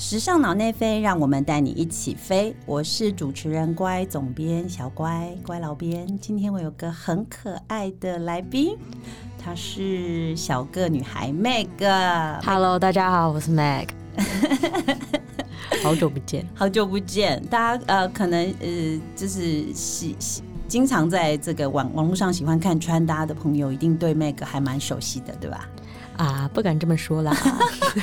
时尚脑内飞，让我们带你一起飞。我是主持人乖总编小乖乖老编。今天我有个很可爱的来宾，她是小个女孩 Meg。Hello，大家好，我是 Meg。好久不见，好久不见，大家呃，可能呃，就是喜喜经常在这个网网络上喜欢看穿搭的朋友，一定对 Meg 还蛮熟悉的，对吧？啊，不敢这么说啦。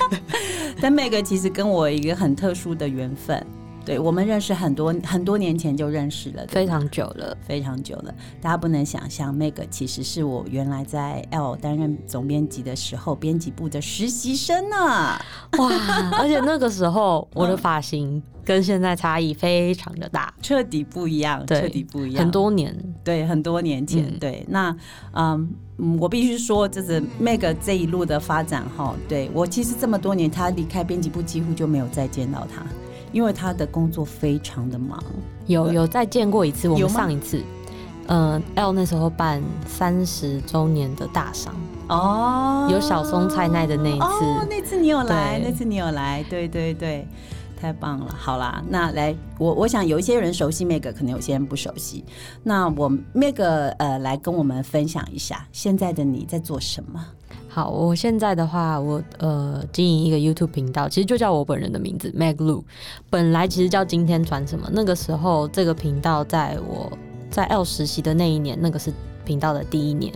但 Meg 其实跟我一个很特殊的缘分，对我们认识很多很多年前就认识了，非常久了。非常久了。大家不能想象，Meg 其实是我原来在 L 担任总编辑的时候，编辑部的实习生呢。哇，而且那个时候我的发型跟现在差异非常的大，彻底不一样，对彻底不一样，很多年。对，很多年前，嗯对，那嗯嗯，我必须说，就是 Meg 这一路的发展哈，对我其实这么多年，他离开编辑部几乎就没有再见到他，因为他的工作非常的忙。有有再见过一次，我们上一次，呃，L 那时候办三十周年的大赏，哦有小松菜奈的那一次。哦，那次你有来，那次你有来，对对对，太棒了。好啦，那来，我我想有一些人熟悉 Meg，可能有些人不熟悉。那我 Meg 呃来跟我们分享一下，现在的你在做什么？好，我现在的话，我呃经营一个 YouTube 频道，其实就叫我本人的名字 Meg Lu。本来其实叫今天传什么，那个时候这个频道在我在 L 实习的那一年，那个是频道的第一年。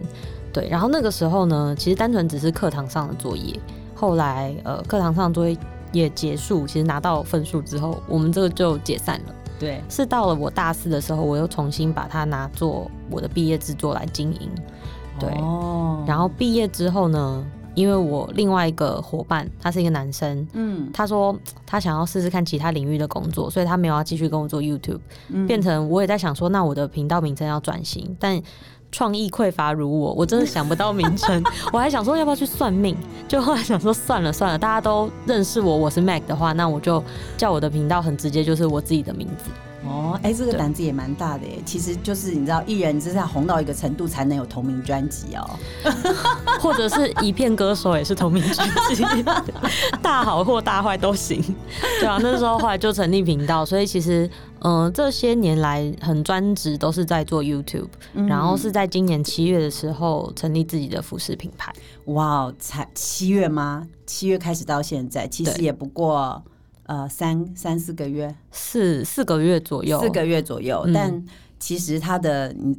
对，然后那个时候呢，其实单纯只是课堂上的作业。后来呃课堂上的作业也结束，其实拿到分数之后，我们这个就解散了。对，是到了我大四的时候，我又重新把它拿做我的毕业制作来经营。对哦然后毕业之后呢，因为我另外一个伙伴他是一个男生，嗯他说他想要试试看其他领域的工作，所以他没有要继续跟我做 YouTube，、嗯变成我也在想说，那我的频道名称要转型，但。创意匮乏如我，我真的想不到名称。我还想说要不要去算命，就后来想说算了算了，大家都认识我，我是 Mac 的话，那我就叫我的频道很直接，就是我自己的名字。哦，哎，这个胆子也蛮大的耶。其实就是你知道，艺人就是要红到一个程度才能有同名专辑哦。或者是一片歌手也是同名专辑，大好或大坏都行。对啊，那时候后来就成立频道，所以其实嗯、呃这些年来很专职都是在做 YouTube，、然嗯后是在今年七月的时候成立自己的服饰品牌。哇哦，才七月吗？七月开始到现在，其实也不过呃三三四个月，四四个月左右，四个月左右。嗯但其实它的嗯，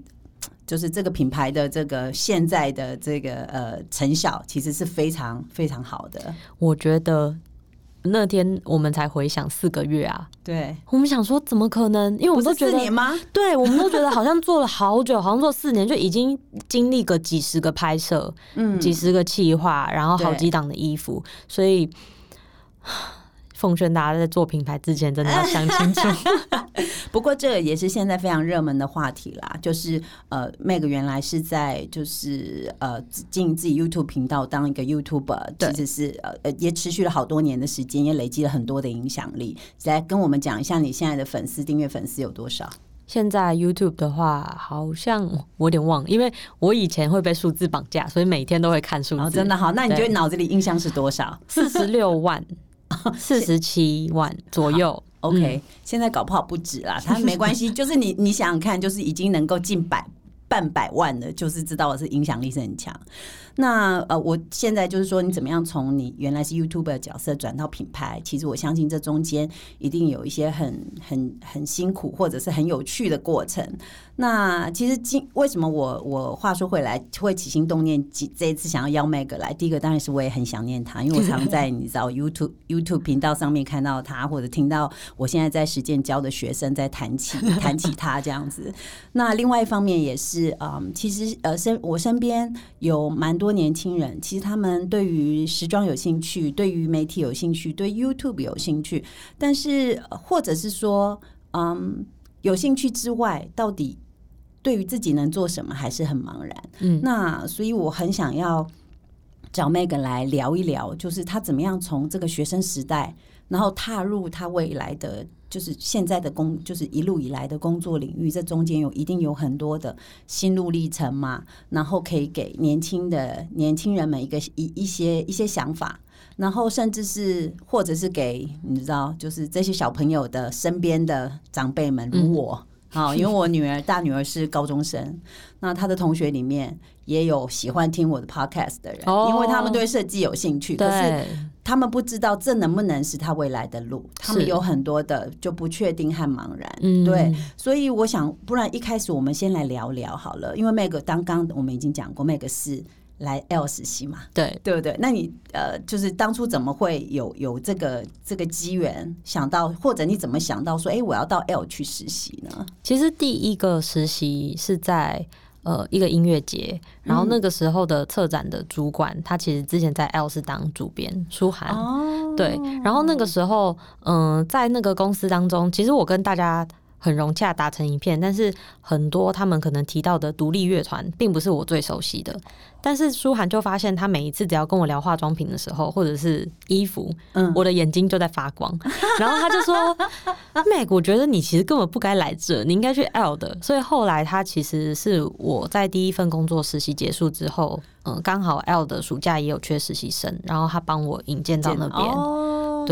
就是这个品牌的这个现在的这个呃成效，其实是非常非常好的。我觉得那天我们才回想四个月啊，对，我们想说怎么可能？因为我们都觉得四年吗？对，我们都觉得好像做了好久，好像做四年就已经经历个几十个拍摄，嗯几十个企划，然后好对几档的衣服，所以奉劝大家在做品牌之前真的要想清楚。不过这也是现在非常热门的话题啦，就是呃，Meg 原来是在就是呃经营自己 YouTube 频道当一个 YouTuber，其实是呃呃也持续了好多年的时间，也累积了很多的影响力。来跟我们讲一下你现在的粉丝订阅粉丝有多少？现在 YouTube 的话，好像我有点忘了，因为我以前会被数字绑架，所以每天都会看数字。哦，真的好，那你觉得对脑子里印象是多少四十六万、四十七万左右。？OK，、现在搞不好不止啦，他没关系，就是你你想想看，就是已经能够近百。半百万的，就是知道的是影响力是很强。那呃，我现在就是说，你怎么样从你原来是 YouTube 的角色转到品牌？其实我相信这中间一定有一些很很很辛苦或者是很有趣的过程。那其实今为什么我我话说回来会起心动念，这这一次想要邀 Meg 来，第一个当然是我也很想念他，因为我常在 你知道 YouTube YouTube 频道上面看到他，或者听到我现在在实践教的学生在谈起 谈起他这样子。那另外一方面也是，嗯，其实呃身我身边有蛮多年轻人，其实他们对于时装有兴趣，对于媒体有兴趣，对 YouTube 有兴趣，但是呃或者是说，嗯，有兴趣之外，到底对于自己能做什么还是很茫然。嗯，那所以我很想要找 Meg 来聊一聊，就是他怎么样从这个学生时代，然后踏入他未来的。就是现在的工，就是一路以来的工作领域，这中间有一定有很多的心路历程嘛，然后可以给年轻的年轻人们一个一一些一些想法。然后甚至是或者是给你知道，就是这些小朋友的身边的长辈们，如我。好，因为我女儿大女儿是高中生，那她的同学里面也有喜欢听我的 podcast 的人，哦。因为他们对设计有兴趣，可是，他们不知道这能不能是他未来的路，他们有很多的就不确定和茫然。嗯。对，所以我想，不然一开始我们先来聊聊好了，因为 Meg 刚刚我们已经讲过，Meg 是来 L 实习嘛，对，对不对？那你呃，就是当初怎么会有有这个这个机缘想到，或者你怎么想到说，哎，我要到 L 去实习呢？其实第一个实习是在呃一个音乐节，然后那个时候的策展的主管，他其实之前在 L 是当主编，舒涵。哦，对，然后那个时候，嗯、在那个公司当中，其实我跟大家很融洽，打成一片。但是很多他们可能提到的独立乐团，并不是我最熟悉的。但是舒涵就发现，他每一次只要跟我聊化妆品的时候，或者是衣服，嗯我的眼睛就在发光。然后他就说：“Meg，我觉得你其实根本不该来这，你应该去 L 的。”所以后来他其实是我在第一份工作实习结束之后，嗯、刚好 L 的暑假也有缺实习生，然后他帮我引荐到那边。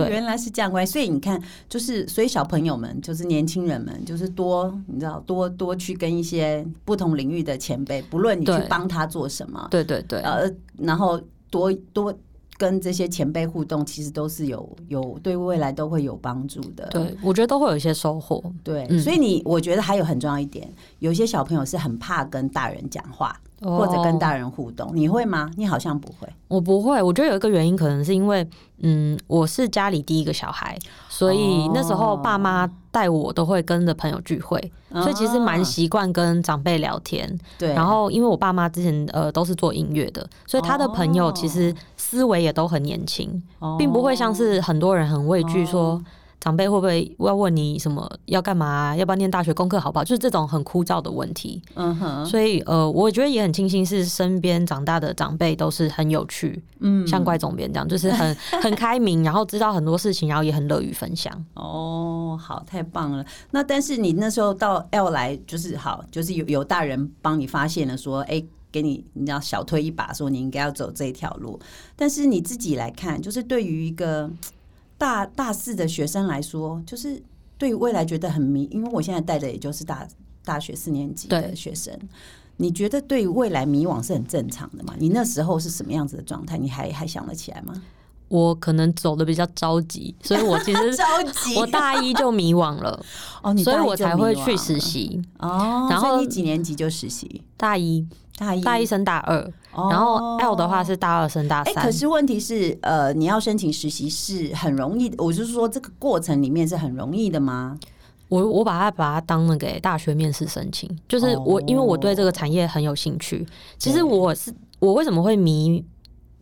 原来是这样关系。所以你看，就是所以小朋友们，就是年轻人们，就是多你知道多多去跟一些不同领域的前辈，不论你去帮他做什么，对对对，呃，然后多多跟这些前辈互动，其实都是有有对未来都会有帮助的。对，我觉得都会有一些收获。对，嗯所以你我觉得还有很重要一点，有些小朋友是很怕跟大人讲话。或者跟哦大人互动，你会吗？你好像不会。我不会，我觉得有一个原因，可能是因为，嗯，我是家里第一个小孩，所以那时候爸妈带我都会跟着朋友聚会，所以其实蛮啊习惯跟长辈聊天。对。然后，因为我爸妈之前呃都是做音乐的，所以他的朋友其实思维也都很年轻，哦并不会像是很多人很畏惧说。长辈会不会要问你什么要干嘛啊、要不要念大学功课好不好？就是这种很枯燥的问题。嗯哼，所以呃，我觉得也很庆幸是身边长大的长辈都是很有趣，嗯像怪总编这样，就是很 很开明，然后知道很多事情，然后也很乐于分享。哦，好，太棒了。那但是你那时候到 L 来，就是好，就是有有大人帮你发现了，说，哎、给你你知道小推一把，说你应该要走这一条路。但是你自己来看，就是对于一个大大四的学生来说，就是对于未来觉得很迷，因为我现在带的也就是大大学四年级的学生。你觉得对于未来迷惘是很正常的吗？你那时候是什么样子的状态？你还还想得起来吗？我可能走的比较着急，所以我其实 着急我大一就迷惘了，哦，你所以我才会去实习。哦。然后你几年级就实习？大一，大一，大一升大二，哦然后 L 的话是大二升大哎、三。可是问题是，呃，你要申请实习是很容易的，我就是说这个过程里面是很容易的吗？我我把它把它当那个欸大学面试申请，就是我、哦因为我对这个产业很有兴趣。其实我是我为什么会迷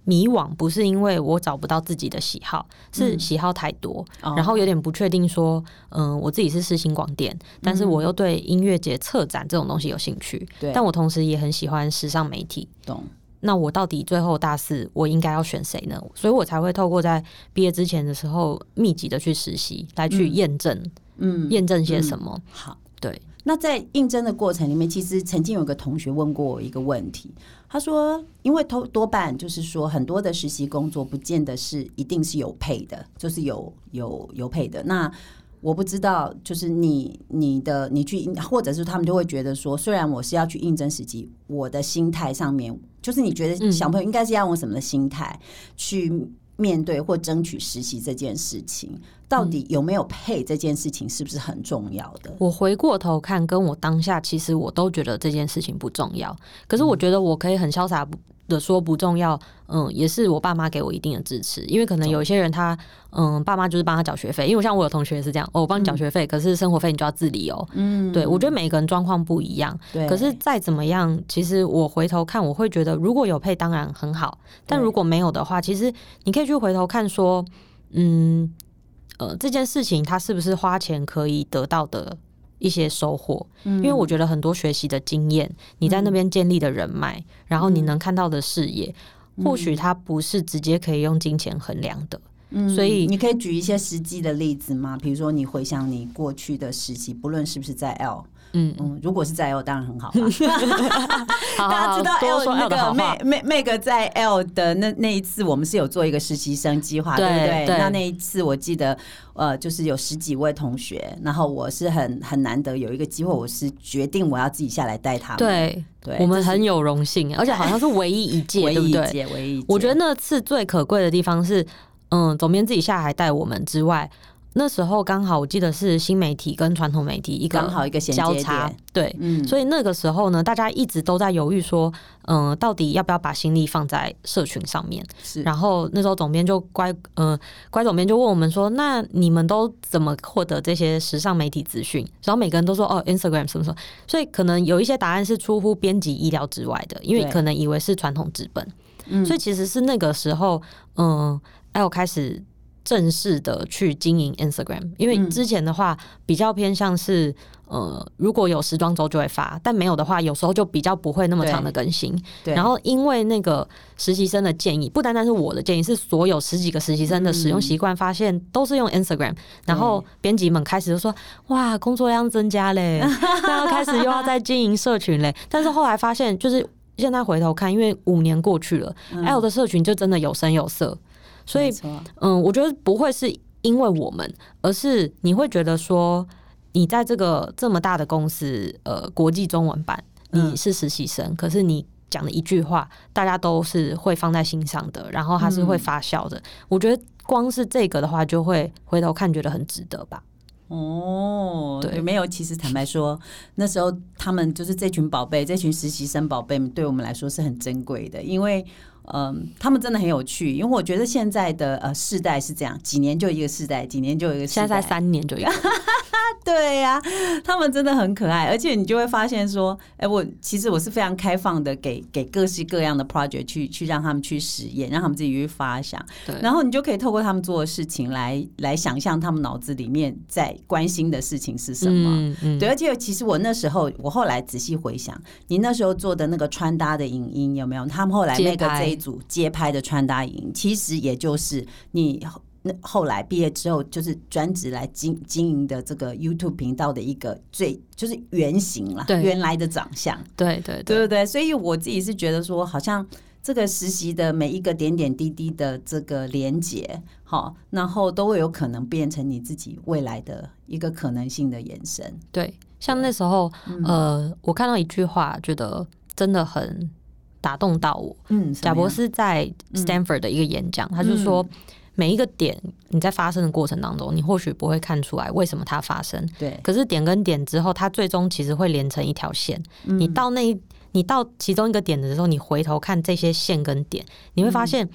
迷惘，不是因为我找不到自己的喜好，是喜好太多，哦然后有点不确定说，嗯、我自己是世新广电，但是我又对音乐节策展这种东西有兴趣，对但我同时也很喜欢时尚媒体。懂。那我到底最后大四我应该要选谁呢？所以我才会透过在毕业之前的时候密集的去实习，来去验证、嗯，验证些什么。好。对，那在应征的过程里面，其实曾经有个同学问过我一个问题，他说，因为多多半就是说，很多的实习工作不见得是一定是有配的，就是有有有配的。那我不知道，就是你你的你去，或者是他们就会觉得说，虽然我是要去应征实习，我的心态上面，就是你觉得嗯小朋友应该是要用什么的心态去面对或争取实习这件事情，到底有没有配这件事情，是不是很重要的？我回过头看，跟我当下其实我都觉得这件事情不重要。可是我觉得我可以很潇洒的说不重要，嗯，也是我爸妈给我一定的支持。因为可能有一些人他，嗯，爸妈就是帮他缴学费，因为像我有同学是这样，哦，我帮你缴学费，可是生活费你就要自理哦。嗯，对我觉得每个人状况不一样，对，可是再怎么样，其实我回头看，我会觉得如果有配当然很好，但如果没有的话，其实你可以去回头看说，嗯，呃，这件事情他是不是花钱可以得到的一些收获？因因为我觉得很多学习的经验，你在那边建立的人脉，然后你能看到的视野，或许它不是直接可以用金钱衡量的。所以你可以举一些实际的例子吗？比如说，你回想你过去的实习，不论是不是在 L，嗯，嗯，如果是在 L 当然很好 大家知道 L 说那个好话 Meg Meg Meg 在 L 的那那一次，我们是有做一个实习生计划，对对不对？对那那一次我记得，呃，就是有十几位同学，然后我是很很难得有一个机会，我是决定我要自己下来带他们。对，对，我们很有荣幸，而且好像是唯一一届，唯 对不对？一一届，唯一一届。我觉得那次最可贵的地方是，嗯，总编自己下海带我们之外，那时候刚好我记得是新媒体跟传统媒体一个刚好一个交叉点，，对。嗯，所以那个时候呢，大家一直都在犹豫说，嗯、到底要不要把心力放在社群上面？是然后那时候总编就乖，嗯、乖总编就问我们说，那你们都怎么获得这些时尚媒体资讯？然后每个人都说，哦，Instagram 什么什么。所以可能有一些答案是出乎编辑意料之外的，因为可能以为是传统纸本。嗯所以其实是那个时候，嗯，L 开始正式的去经营 Instagram，因为嗯。之前的话比较偏向是，呃，如果有时装周就会发，但没有的话，有时候就比较不会那么长的更新。对，然后因为那个实习生的建议，不单单是我的建议，是所有十几个实习生的使用习惯，发现都是用 Instagram，、然后编辑们开始就说：“哇，工作量增加嘞，然后开始又要再经营社群嘞。”但是后来发现，就是现在回头看，因为五年过去了、l 的社群就真的有声有色，所以嗯，我觉得不会是因为我们，而是你会觉得说，你在这个这么大的公司，呃，国际中文版，你嗯是实习生，可是你讲的一句话，大家都是会放在心上的，然后它是会发酵的。我觉得光是这个的话，就会回头看觉得很值得吧。哦，对没有？其实坦白说，那时候他们就是这群宝贝，这群实习生宝贝们，对我们来说是很珍贵的，因为。嗯，他们真的很有趣，因为我觉得现在的呃世代是这样，几年就一个世代，几年就一个世代。现在三年就一个，对呀、他们真的很可爱，而且你就会发现说，哎、我其实我是非常开放的，给给各式各样的 project 去去让他们去实验，让他们自己去发想，对然后你就可以透过他们做的事情来来想象他们脑子里面在关心的事情是什么。嗯嗯，对，而且其实我那时候，我后来仔细回想，你那时候做的那个穿搭的影音有没有？他们后来那个这一组街拍的穿搭营，其实也就是你后那后来毕业之后，就是专职来经经营的这个 YouTube 频道的一个最就是原型啦，对原来的长相，对对对不对？所以我自己是觉得说，好像。这个实习的每一个点点滴滴的这个连接，好，然后都会有可能变成你自己未来的一个可能性的延伸。对，像那时候，嗯呃，我看到一句话，觉得真的很打动到我。嗯，贾博士在 Stanford 的一个演讲，他就说，每一个点你在发生的过程当中，你或许不会看出来为什么它发生，对，可是点跟点之后，它最终其实会连成一条线。嗯你到那一，你到其中一个点的时候，你回头看这些线跟点，你会发嗯现。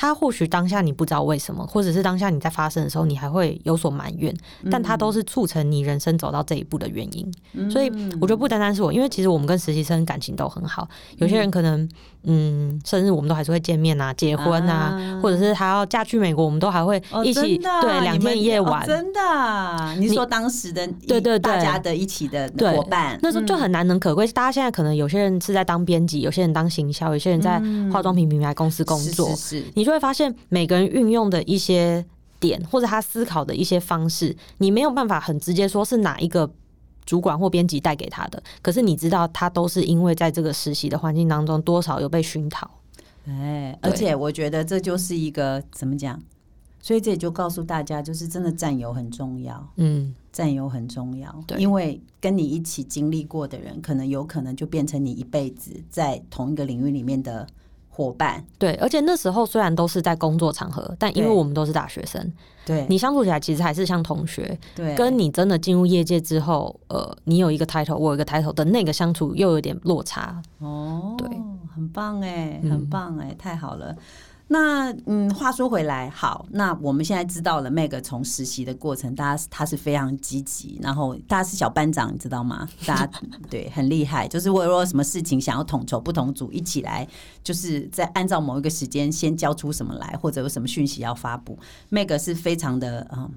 它或许当下你不知道为什么，或者是当下你在发生的时候，你还会有所埋怨，但它都是促成你人生走到这一步的原因。所以我觉得不单单是我，因为其实我们跟实习生感情都很好，有些人可能嗯，生日我们都还是会见面啊，结婚啊，啊或者是还要嫁去美国，我们都还会哦一起、对两天一夜玩。哦真的啊？你说当时的对对对大家的一起的伙伴，那时候就很难能可贵。大家现在可能有些人是在当编辑，有些人当行销，有些人在化妆品品牌公司工作，是是是你就会发现每个人运用的一些点，或者他思考的一些方式，你没有办法很直接说是哪一个。主管或编辑带给他的，可是你知道，他都是因为在这个实习的环境当中，多少有被熏陶。哎，而且我觉得这就是一个怎么讲？所以这也就告诉大家，就是真的占有很重要，嗯，占有很重要。对因为跟你一起经历过的人，可能有可能就变成你一辈子在同一个领域里面的伙伴。对。而且那时候虽然都是在工作场合，但因为我们都是大学生，对，你相处起来其实还是像同学。对跟你真的进入业界之后，呃，你有一个 title，我有一个 title 的那个相处又有点落差。哦，对，很棒哎，嗯很棒哎，太好了。那嗯，话说回来，好，那我们现在知道了 Meg 从实习的过程，大家他是非常积极，然后大家是小班长，你知道吗？大家对很厉害，就是我如果什么事情想要统筹不同组一起来，就是在按照某一个时间先交出什么来，或者有什么讯息要发布，Meg 是非常的嗯。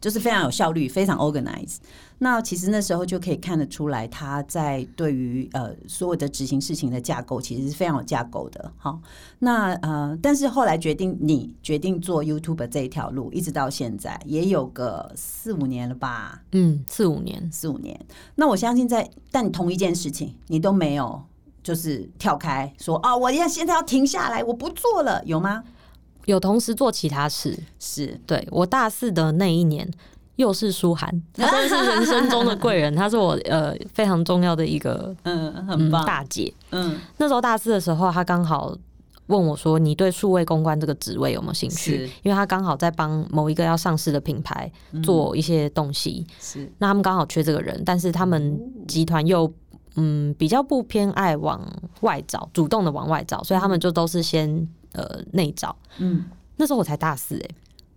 就是非常有效率，非常 organize。那其实那时候就可以看得出来，他在对于呃所有的执行事情的架构，其实是非常有架构的。好，那呃，但是后来决定你决定做 YouTube 这一条路，一直到现在也有个四五年了吧？嗯，四五年，四五年。那我相信在，但同一件事情，你都没有就是跳开说啊，我要现在要停下来，我不做了，有吗？有同时做其他事，是对我大四的那一年。又是舒涵，他真的是人生中的贵人，他是我呃非常重要的一个嗯很棒大姐。嗯，那时候大四的时候，他刚好问我说：“你对数位公关这个职位有没有兴趣？”因为他刚好在帮某一个要上市的品牌做一些东西，是那他们刚好缺这个人，但是他们集团又嗯比较不偏爱往外找，主动的往外找，所以他们就都是先呃内招。嗯。那时候我才大四哎、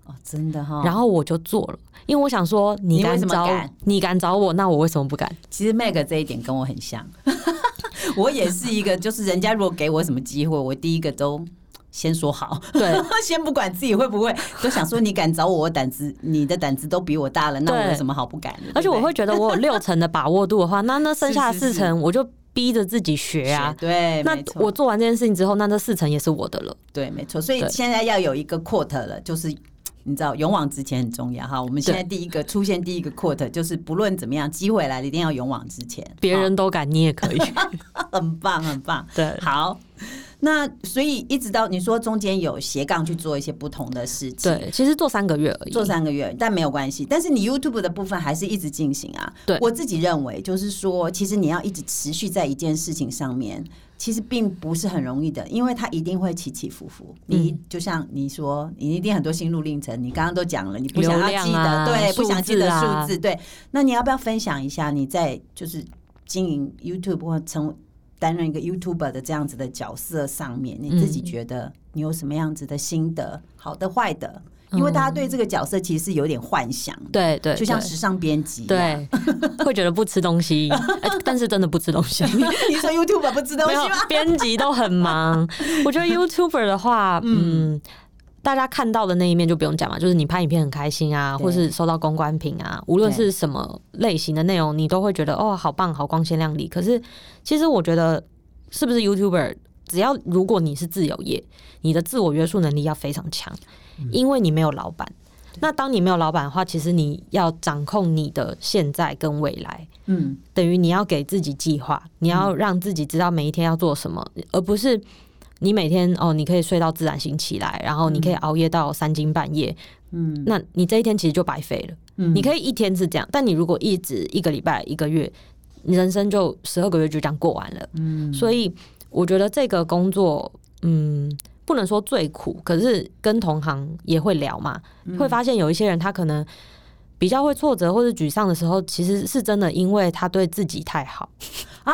哦，真的哈。然后我就做了，因为我想说你敢找敢？你敢找我，那我为什么不敢？其实 Meg 这一点跟我很像，我也是一个，就是人家如果给我什么机会，我第一个都先说好，对，先不管自己会不会，都想说你敢找我，我胆子你的胆子都比我大了，那我有什么好不敢？的？而且我会觉得我有六成的把握度的话，那那剩下四成我就逼着自己学对啊。对，那我做完这件事情之后，那这四成也是我的了。对，没错，所以对现在要有一个 quote 了，就是。你知道勇往直前很重要哈。我们现在第一个出现第一个 quote 就是不论怎么样，机会来了一定要勇往直前。别人都敢，你也可以。很棒，很棒。对好，那所以一直到你说中间有斜杠去做一些不同的事情，对，其实做三个月而已。做三个月，但没有关系。但是你 YouTube 的部分还是一直进行啊。对我自己认为，就是说，其实你要一直持续在一件事情上面，其实并不是很容易的，因为它一定会起起伏伏。你嗯就像你说，你一定很多心路历程，你刚刚都讲了，你不想要记得，啊对，不想记得数字啊数字，对。那你要不要分享一下你在就是经营 YouTube 或成担任一个 YouTuber 的这样子的角色上面，你自己嗯觉得你有什么样子的心得，好的、坏的？因为大家对这个角色其实是有点幻想的，对对，就像对时尚编辑。对，会觉得不吃东西，哎但是真的不吃东西。你说 YouTuber 不吃东西吗？，编辑都很忙。我觉得 YouTuber 的话，嗯。大家看到的那一面就不用讲嘛，就是你拍影片很开心啊，或是收到公关品啊，无论是什么类型的内容，你都会觉得哦，好棒，好光鲜亮丽。可是其实我觉得，是不是 YouTuber，只要如果你是自由业，你的自我约束能力要非常强，因为你没有老板。那当你没有老板的话，其实你要掌控你的现在跟未来，嗯，等于你要给自己计划，你要让自己知道每一天要做什么，而不是你每天哦，你可以睡到自然醒起来，然后你可以熬夜到三更半夜，嗯，那你这一天其实就白费了。嗯你可以一天是这样，但你如果一直一个礼拜、一个月，你人生就十二个月就这样过完了。嗯，所以我觉得这个工作，嗯。不能说最苦，可是跟同行也会聊嘛，会发现有一些人他可能比较会挫折或者沮丧的时候，其实是真的因为他对自己太好啊。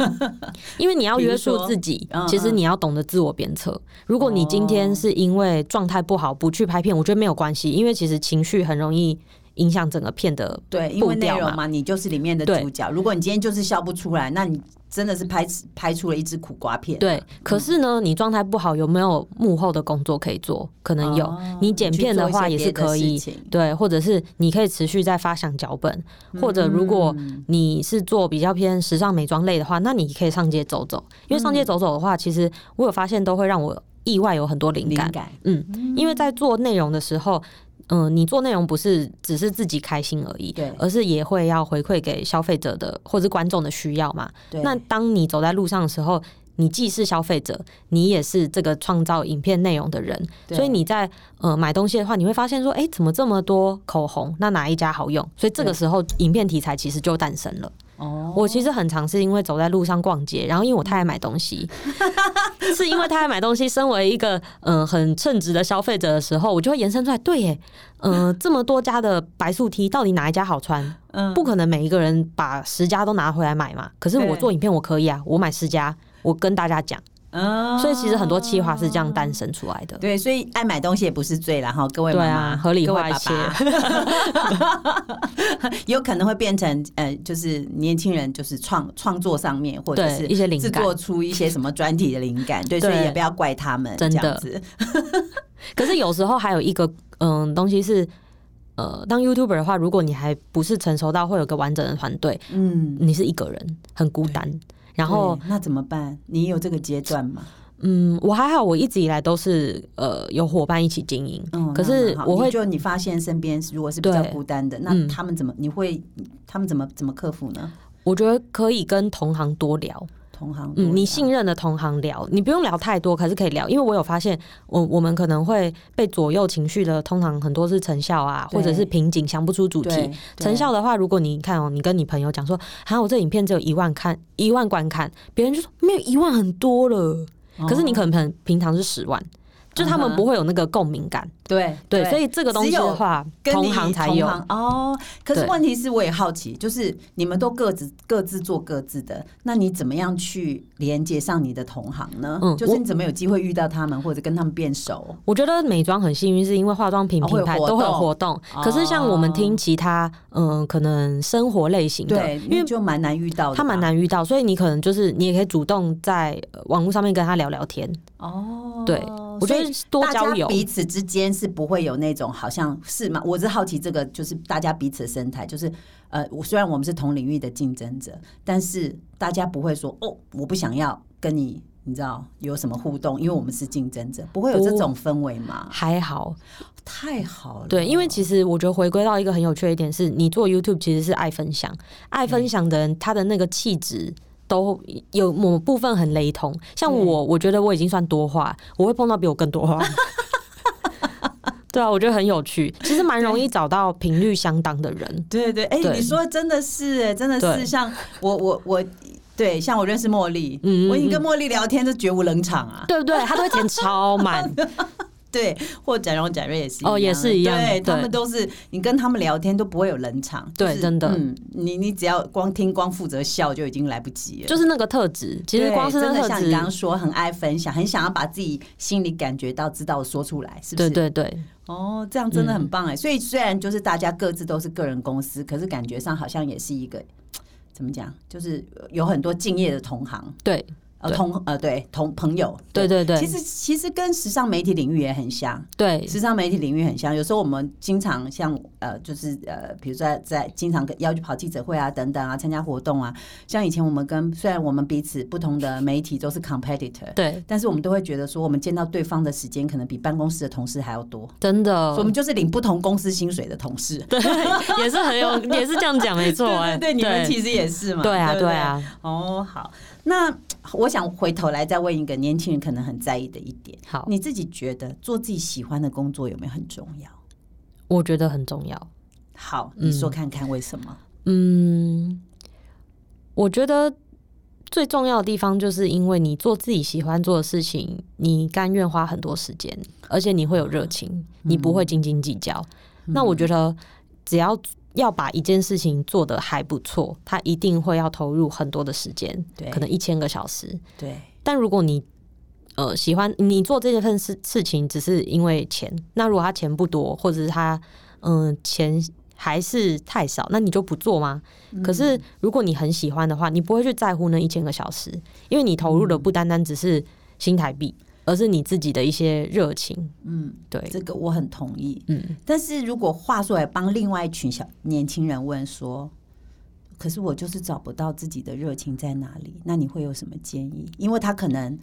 因为你要约束自己嗯，其实你要懂得自我鞭策。如果你今天是因为状态不好不去拍片，我觉得没有关系，因为其实情绪很容易影响整个片的对，因为内。容嘛，你就是里面的主角。如果你今天就是笑不出来，那你真的是拍拍出了一支苦瓜片。对，可是呢，你状态不好，有没有幕后的工作可以做？可能有。哦你剪片的话也是可以，对，或者是你可以持续在发想脚本，或者如果嗯你是做比较偏时尚美妆类的话，那你可以上街走走，因为上街走走的话，其实我有发现都会让我意外有很多灵感。灵感，嗯，因为在做内容的时候，嗯、你做内容不是只是自己开心而已，对而是也会要回馈给消费者的或者观众的需要嘛。对，那当你走在路上的时候，你既是消费者，你也是这个创造影片内容的人，对所以你在呃买东西的话，你会发现说，哎、怎么这么多口红？那哪一家好用？所以这个时候，影片题材其实就诞生了。哦，我其实很常是因为走在路上逛街，然后因为我太爱买东西，是因为太爱买东西。身为一个嗯、呃很称职的消费者的时候，我就会延伸出来，对耶，嗯、这么多家的白素 T，到底哪一家好穿？嗯不可能每一个人把十家都拿回来买嘛。可是我做影片我可以啊，我买十家，我跟大家讲。嗯所以其实很多企划是这样诞生出来的。对，所以爱买东西也不是罪啦哈，各位对妈。妈，啊合理化一些。有可能会变成呃，就是年轻人就是创创作上面或者是一些灵感。制作出一些什么专题的灵感，对，所以也不要怪他们真的。可是有时候还有一个嗯东西是，呃，当 YouTuber 的话，如果你还不是成熟到会有个完整的团队，嗯，你是一个人，很孤单。然后那怎么办？你有这个阶段吗？嗯，我还好，我一直以来都是呃有伙伴一起经营，嗯，可是我会你就你发现身边如果是比较孤单的，那嗯他们怎么？你会他们怎么怎么克服呢？我觉得可以跟同行多聊，同行嗯，你信任的同行聊，你不用聊太多，可是可以聊，因为我有发现，我我们可能会被左右情绪的，通常很多是成效啊，或者是瓶颈，想不出主题。成效的话，如果你看哦，你跟你朋友讲说，啊，我这影片只有一万看，一万观看，别人就说没有一万很多了，可是你可能平平常是十万，就他们不会有那个共鸣感。对对，所以这个东西的话，同跟你行才有。哦。可是问题是，我也好奇，就是你们都各自各自做各自的，那你怎么样去连接上你的同行呢？嗯就是你怎么有机会遇到他们，或者跟他们变熟？我觉得美妆很幸运，是因为化妆品品牌都会有活动。哦可是像我们听其他，嗯、可能生活类型的，对，因为就蛮难遇到的，他蛮难遇到，所以你可能就是你也可以主动在呃网络上面跟他聊聊天。哦。对我觉得多交友大家彼此之间是不会有那种好像是嘛？我是好奇这个，就是大家彼此的生态，就是呃，我虽然我们是同领域的竞争者，但是大家不会说哦，我不想要跟你。你知道有什么互动？因为我们是竞争者，不会有这种氛围吗？还好，太好了，对，因为其实我觉得回归到一个很有趣的一点是，你做 YouTube 其实是爱分享，爱分享的人他的那个气质。都有某部分很雷同，像我，我觉得我已经算多话，我会碰到比我更多话。对啊，我觉得很有趣，其实蛮容易找到频率相当的人。对对，哎、对。你说真的是，哎，真的是像我我我，对，像我认识茉莉，嗯嗯我已经跟茉莉聊天就绝无冷场啊，对不对？他都会填超满，对，或展荣、展瑞也是哦也是一样对对他们都是你跟他们聊天都不会有冷场，就是对真的嗯，你你只要光听光负责笑就已经来不及了。就是那个特质。其实光是那个特的像你刚，刚说，很爱分享，很想要把自己心里感觉到、知道说出来，是不对是？对对，哦，这样真的很棒哎。所以虽然就是大家各自都是个人公司，可是感觉上好像也是一个 怎么讲，就是有很多敬业的同行，对呃，同呃对同朋友，对对对其实其实跟时尚媒体领域也很像，对时尚媒体领域很像。有时候我们经常像呃，就是呃，比如说在在经常要去跑记者会啊等等啊，参加活动啊。像以前我们跟虽然我们彼此不同的媒体都是 competitor，对，但是我们都会觉得说，我们见到对方的时间可能比办公室的同事还要多。真的所以我们就是领不同公司薪水的同事。对，也是很有，也是这样讲，没错，哎，对对对，你们其实也是嘛。对啊，对。啊，哦，好，那我想回头来再问一个年轻人可能很在意的一点，好，你自己觉得做自己喜欢的工作有没有很重要？我觉得很重要。好，你说看看为什么？嗯，我觉得最重要的地方，就是因为你做自己喜欢做的事情，你甘愿花很多时间，而且你会有热情，你不会斤斤计较。那我觉得，只要要把一件事情做得还不错，他一定会要投入很多的时间，对。可能一千个小时。对，但如果你呃喜欢你做这份事事情，只是因为钱，那如果他钱不多，或者是他嗯、钱还是太少，那你就不做吗？可是如果你很喜欢的话，你不会去在乎那一千个小时，因为你投入的不单单只是新台币，而是你自己的一些热情。嗯，对，这个我很同意。嗯，但是如果话说来帮另外一群小年轻人问说，可是我就是找不到自己的热情在哪里，那你会有什么建议？因为他可能。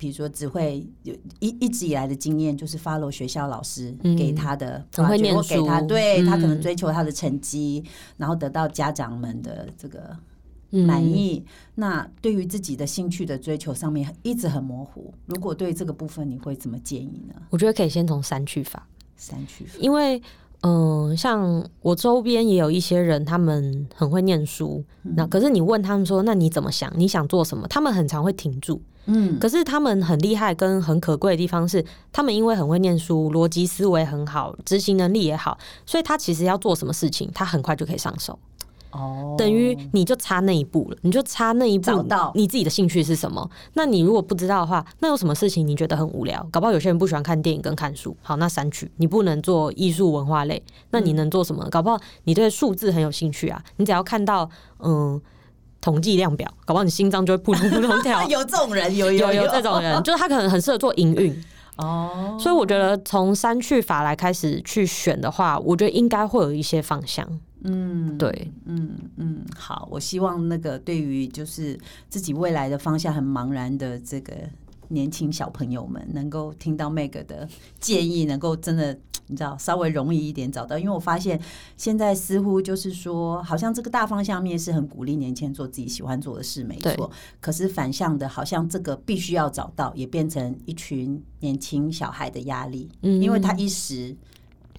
比如说，只会有一一直以来的经验，就是 follow 学校老师嗯给他的很会念书给他书对他可能嗯追求他的成绩，然后得到家长们的这个嗯满意。那对于自己的兴趣的追求上面一直很模糊。如果对这个部分，你会怎么建议呢？我觉得可以先从删去法。删去法因为嗯、呃像我周边也有一些人，他们很会念书，那可是你问他们说，那你怎么想？你想做什么？他们很常会停住。嗯，可是他们很厉害跟很可贵的地方是，他们因为很会念书，逻辑思维很好，执行能力也好，所以他其实要做什么事情，他很快就可以上手。哦，等于你就差那一步了，你就差那一步，找到你自己的兴趣是什么。那你如果不知道的话，那有什么事情你觉得很无聊？搞不好有些人不喜欢看电影跟看书，好，那删去。你不能做艺术文化类，那你能做什么？搞不好你对数字很有兴趣啊，你只要看到嗯统计量表，搞不好你心脏就会扑通扑通跳 有这种人，有有有有这种人，就是他可能很适合做营运，哦，所以我觉得从删去法来开始去选的话，我觉得应该会有一些方向。嗯，对，嗯嗯，好，我希望那个对于就是自己未来的方向很茫然的这个年轻小朋友们，能够听到 Meg 的建议，能够真的你知道稍微容易一点找到，因为我发现现在似乎就是说，好像这个大方向面是很鼓励年轻人做自己喜欢做的事，没对错。可是反向的，好像这个必须要找到，也变成一群年轻小孩的压力，嗯因为他一时。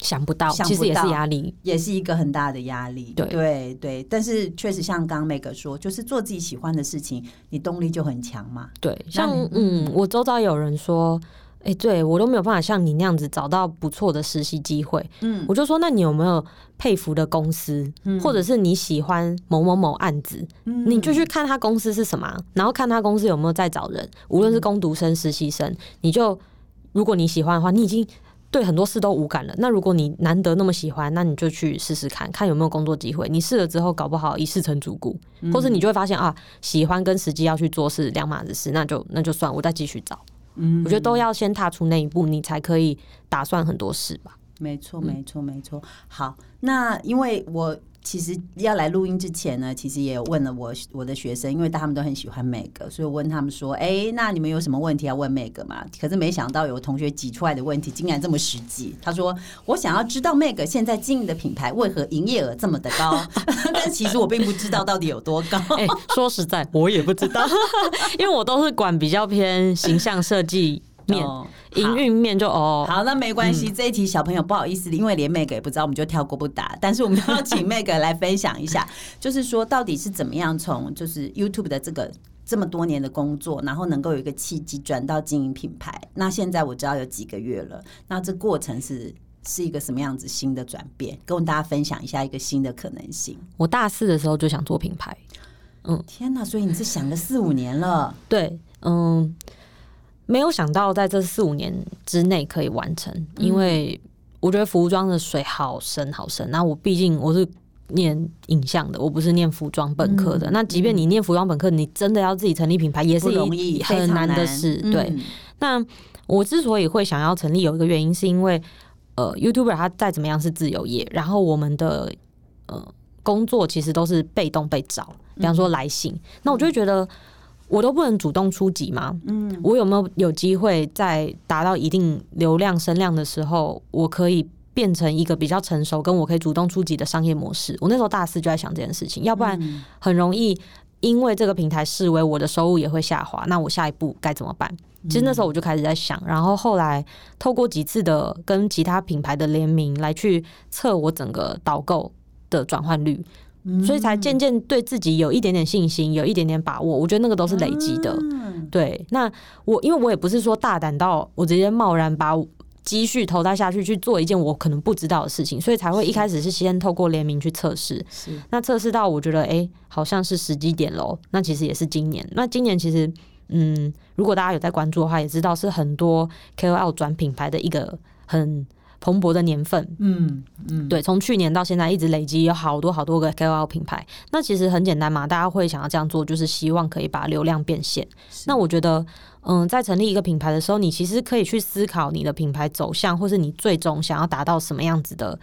想不到，想其实也是压力。也是一个很大的压力。对对对，但是确实像刚刚 Meg 说，就是做自己喜欢的事情，你动力就很强嘛。对，像嗯，我周遭有人说，哎、对我都没有办法像你那样子找到不错的实习机会。嗯我就说，那你有没有佩服的公司，或者是你喜欢某某某案子，嗯你就去看他公司是什么啊，然后看他公司有没有在找人，无论是工读生、实习生，你就如果你喜欢的话，你已经。对很多事都无感了。那如果你难得那么喜欢，那你就去试试看，看有没有工作机会。你试了之后，搞不好一试成主顾，或者你就会发现啊，喜欢跟实际要去做是两码子事，那就那就算，我再继续找。嗯我觉得都要先踏出那一步，你才可以打算很多事吧。没错，没错，没错。好，那因为我其实要来录音之前呢，其实也有问了我我的学生，因为他们都很喜欢 Meg，所以我问他们说：“哎，那你们有什么问题要问 Meg 吗？”可是没想到有同学挤出来的问题竟然这么实际。他说：“我想要知道 Meg 现在经营的品牌为何营业额这么的高，但其实我并不知道到底有多高。”哎、说实在，我也不知道，因为我都是管比较偏形象设计面，哦营运面就哦，好，那没关系。这一题小朋友不好意思，因为连 Meg 也不知道，我们就跳过不答。但是我们要请 Meg 来分享一下，就是说到底是怎么样从就是 YouTube 的这个这么多年的工作，然后能够有一个契机转到经营品牌。那现在我知道有几个月了，那这过程是是一个什么样子新的转变？跟大家分享一下一个新的可能性。我大四的时候就想做品牌，嗯天哪！所以你是想了四五年了，对，嗯，没有想到在这四五年之内可以完成，因为我觉得服装的水好深好深。那我毕竟我是念影像的，我不是念服装本科的。那即便你念服装本科，你真的要自己成立品牌，也是不容易，一很难的难事。嗯对，那我之所以会想要成立，有一个原因是因为，呃，YouTuber 他再怎么样是自由业，然后我们的呃工作其实都是被动被找，比方说来信，那我就会觉得。我都不能主动出击吗？嗯，我有没有有机会在达到一定流量声量的时候，我可以变成一个比较成熟，跟我可以主动出击的商业模式？我那时候大四就在想这件事情，要不然很容易因为这个平台视为我的收入也会下滑，那我下一步该怎么办？其实那时候我就开始在想，然后后来透过几次的跟其他品牌的联名来去测我整个导购的转换率，所以才渐渐对自己有一点点信心，有一点点把握。我觉得那个都是累积的。对，那我因为我也不是说大胆到我直接贸然把积蓄投胎下去去做一件我可能不知道的事情，所以才会一开始是先透过联名去测试。是那测试到我觉得哎、诶好像是时机点喽。那其实也是今年。那今年其实嗯，如果大家有在关注的话，也知道是很多 KOL 转品牌的一个很蓬勃的年份。嗯嗯，对，从去年到现在一直累积有好多好多个 KOL 品牌。那其实很简单嘛，大家会想要这样做，就是希望可以把流量变现。那我觉得，嗯，在成立一个品牌的时候，你其实可以去思考你的品牌走向，或是你最终想要达到什么样子的。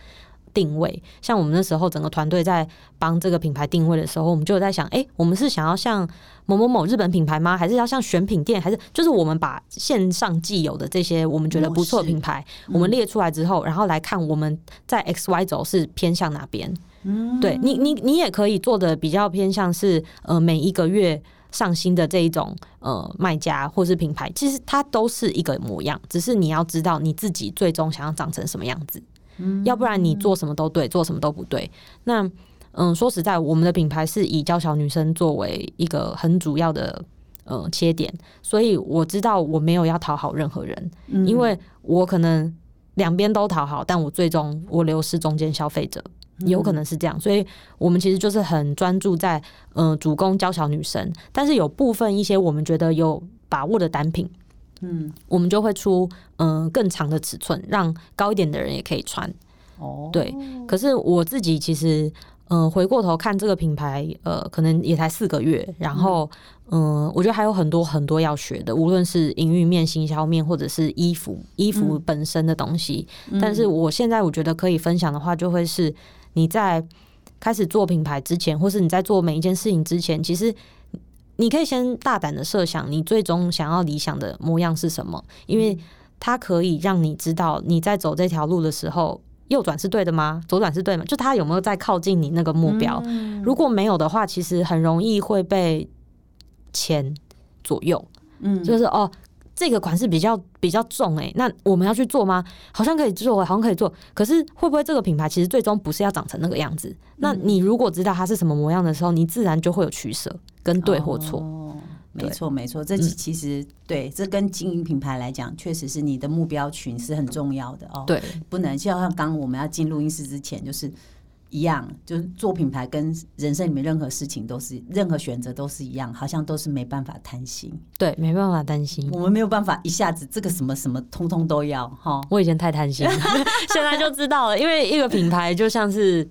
定位，像我们那时候整个团队在帮这个品牌定位的时候，我们就有在想，哎、我们是想要像某某某日本品牌吗？还是要像选品店？还是就是我们把线上既有的这些我们觉得不错的品牌，我们列出来之后，然后来看我们在 X Y 轴是偏向哪边？嗯，对你，你你也可以做的比较偏向是呃每一个月。上新的这一种呃卖家或是品牌，其实它都是一个模样，只是你要知道你自己最终想要长成什么样子。要不然你做什么都对，做什么都不对。那嗯，说实在，我们的品牌是以娇小女生作为一个很主要的呃切点，所以我知道我没有要讨好任何人，因为我可能两边都讨好，但我最终我流失中间消费者。有可能是这样，所以我们其实就是很专注在呃主攻娇小女生，但是有部分一些我们觉得有把握的单品，嗯，我们就会出嗯、呃更长的尺寸，让高一点的人也可以穿。哦，对，可是我自己其实嗯，回过头看这个品牌，呃，可能也才四个月，然后，嗯，我觉得还有很多很多要学的，无论是营运面、行销面，或者是衣服、衣服本身的东西。但是我现在我觉得可以分享的话，就会是你在开始做品牌之前，或是你在做每一件事情之前，其实你可以先大胆的设想，你最终想要理想的模样是什么，因为它可以让你知道你在走这条路的时候。右转是对的吗？左转是对吗？就他有没有在靠近你那个目标？如果没有的话，其实很容易会被钱左右。嗯，就是哦，这个款式比较比较重哎，那我们要去做吗？好像可以做，好像可以做。可是会不会这个品牌其实最终不是要长成那个样子？那你如果知道它是什么模样的时候，你自然就会有取舍跟对或错。没错，没错，这其实对这跟经营品牌来讲，确实是你的目标群是很重要的哦。对，不能就像刚我们要进录音室之前，就是一样，就是做品牌跟人生里面任何事情都是任何选择都是一样，好像都是没办法贪心。对，没办法贪心，我们没有办法一下子这个什么什么通通都要哈。我以前太贪心了，现在就知道了，因为一个品牌就像是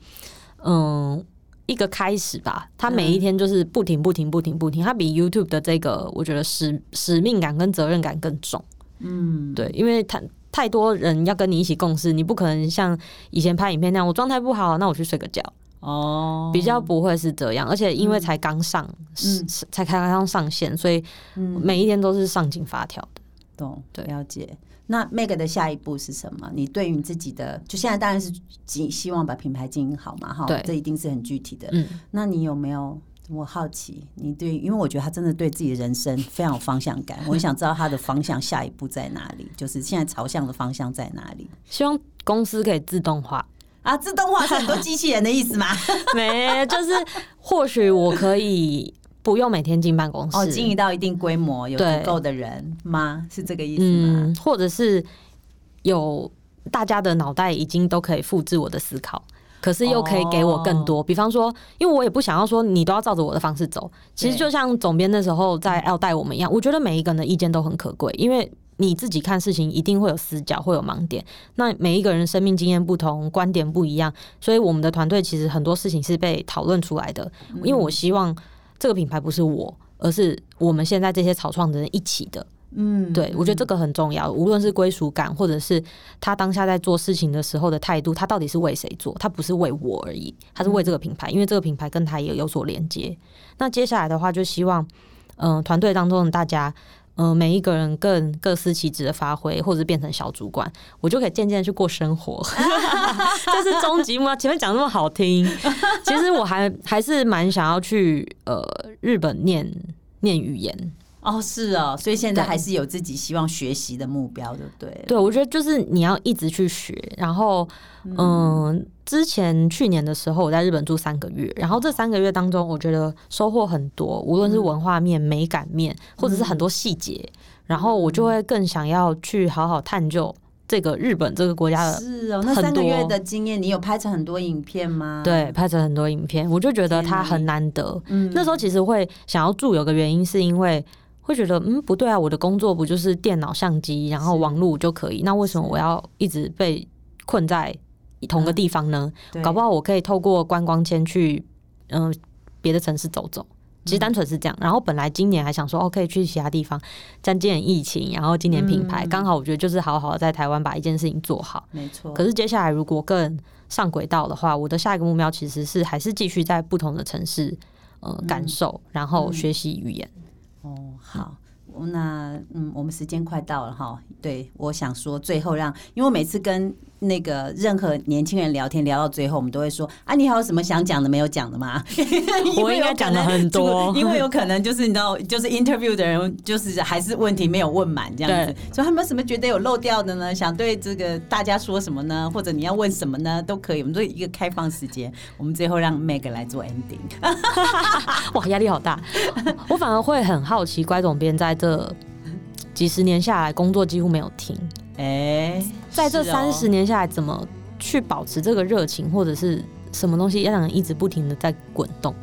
嗯。一个开始吧，它每一天就是不停不停不停不停，它比 YouTube 的这个我觉得使使命感跟责任感更重。嗯，对，因为太太多人要跟你一起共事，你不可能像以前拍影片那样，我状态不好，那我去睡个觉。哦，比较不会是这样，而且因为才刚上，嗯，才刚刚上线，所以每一天都是上紧发条的。懂，对，了解。那 Meg 的下一步是什么？你对于你自己的，就现在当然是希希望把品牌经营好嘛，哈，这一定是很具体的。嗯，那你有没有？我好奇，你对，因为我觉得他真的对自己的人生非常有方向感，我想知道他的方向下一步在哪里，就是现在朝向的方向在哪里？希望公司可以自动化啊，自动化是很多机器人的意思吗？没，就是或许我可以。不用每天进办公室哦，经营到一定规模有足够的人吗？是这个意思吗？或者是有大家的脑袋已经都可以复制我的思考，可是又可以给我更多。比方说，因为我也不想要说你都要照着我的方式走。其实就像总编那时候在要带我们一样，我觉得每一个人的意见都很可贵，因为你自己看事情一定会有死角，会有盲点。那每一个人生命经验不同，观点不一样，所以我们的团队其实很多事情是被讨论出来的。因为我希望。这个品牌不是我，而是我们现在这些草创的人一起的。嗯，对，我觉得这个很重要。无论是归属感，或者是他当下在做事情的时候的态度，他到底是为谁做？他不是为我而已，他是为这个品牌，因为这个品牌跟他也有所连接。那接下来的话，就希望，嗯，团队当中的大家。嗯，每一个人更各司其职的发挥，或者变成小主管，我就可以渐渐去过生活。这是终极吗？前面讲那么好听，其实我还还是蛮想要去呃日本念念语言。哦，是哦，所以现在还是有自己希望学习的目标，对不对？对，我觉得就是你要一直去学，然后嗯。之前去年的时候，我在日本住三个月，然后这三个月当中，我觉得收获很多，无论是文化面、美感面，或者是很多细节，然后我就会更想要去好好探究这个日本这个国家的。是哦，那三个月的经验，你有拍成很多影片吗？对，拍成很多影片，我就觉得它很难得。嗯，那时候其实会想要住，有个原因是因为会觉得，嗯，不对啊，我的工作不就是电脑、相机，然后网络就可以，那为什么我要一直被困在？同个地方呢，搞不好我可以透过观光签去，嗯，别的城市走走。其实单纯是这样。然后本来今年还想说，哦，可以去其他地方。但今年疫情，然后今年品牌刚好，我觉得就是好好的在台湾把一件事情做好。没错。可是接下来如果更上轨道的话，我的下一个目标其实是还是继续在不同的城市，呃，感受，然后学习语言。哦，好。那嗯，我们时间快到了哈。对，我想说最后让，因为我每次跟。那个任何年轻人聊天聊到最后，我们都会说啊，你还有什么想讲的没有讲的吗？我应该讲的很多，因为有可能就是你知道，就是 interview 的人就是还是问题没有问满这样子，所以他们什么觉得有漏掉的呢？想对这个大家说什么呢？或者你要问什么呢？都可以，我们都一个开放时间，我们最后让 Meg 来做 ending。哇，压力好大！我反而会很好奇，乖总编在这几十年下来，工作几乎没有停。哎，在这三十年下来，怎么去保持这个热情，或者是什么东西要让人一直不停的在滚动？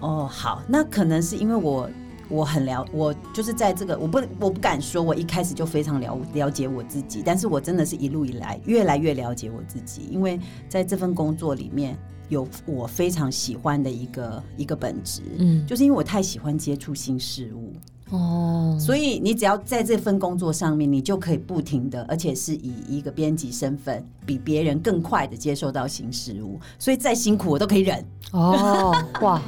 哦，好，那可能是因为我我很了，我就是在这个，我不我不敢说，我一开始就非常了了解我自己，但是我真的是一路以来越来越了解我自己，因为在这份工作里面，有我非常喜欢的一个一个本质，嗯，就是因为我太喜欢接触新事物，哦，所以你只要在这份工作上面，你就可以不停的，而且是以一个编辑身份，比别人更快的接受到新事物，所以再辛苦我都可以忍。哦，哇，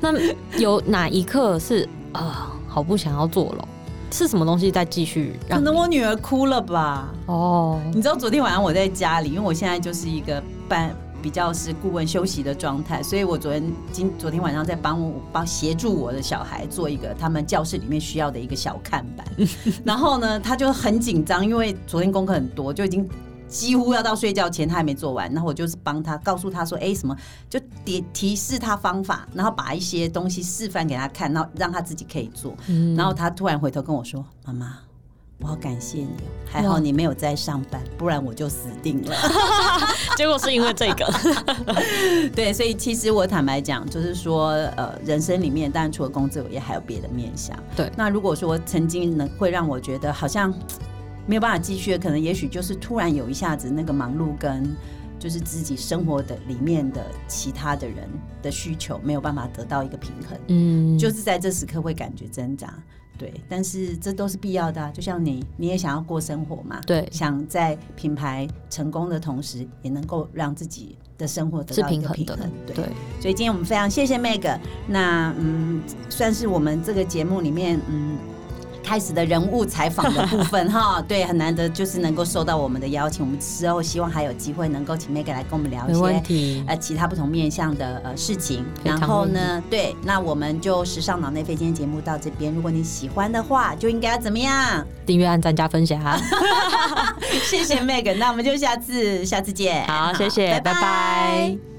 那有哪一刻是啊、好不想要做了？是什么东西在继续可？能我女儿哭了吧？哦，你知道昨天晚上我在家里，因为我现在就是一个半比较是顾问休息的状态，所以我昨天今昨天晚上在帮我帮协助我的小孩做一个他们教室里面需要的一个小看板，然后呢，他就很紧张，因为昨天功课很多，就已经。几乎要到睡觉前，他还没做完，然后我就是帮他告诉他说：“哎、什么？”就提提示他方法，然后把一些东西示范给他看，然后让他自己可以做。嗯然后他突然回头跟我说：“妈妈，我好感谢你哦，还好你没有在上班，不然我就死定了。结果是因为这个，” 对，所以其实我坦白讲，就是说，呃，人生里面当然除了工作，也还有别的面向。对那如果说曾经能会让我觉得好像没有办法继续的，可能也许就是突然有一下子那个忙碌跟。就是自己生活的里面的其他的人的需求没有办法得到一个平衡，嗯，就是在这时刻会感觉挣扎，对，但是这都是必要的、啊。就像你，你也想要过生活嘛，对想在品牌成功的同时，也能够让自己的生活得到一平衡的个平衡，，对。对，所以今天我们非常谢谢 Meg，那嗯，算是我们这个节目里面嗯。开始的人物采访的部分哈，对，很难得就是能够受到我们的邀请，我们之后希望还有机会能够请 Meg 来跟我们聊一些题。呃其他不同面向的呃事情。然后呢，对，那我们就时尚脑内飞今天节目到这边，如果你喜欢的话，就应该要怎么样？订阅、按赞、加分享哈。谢谢 Meg，那我们就下次下次见。好，谢谢，拜拜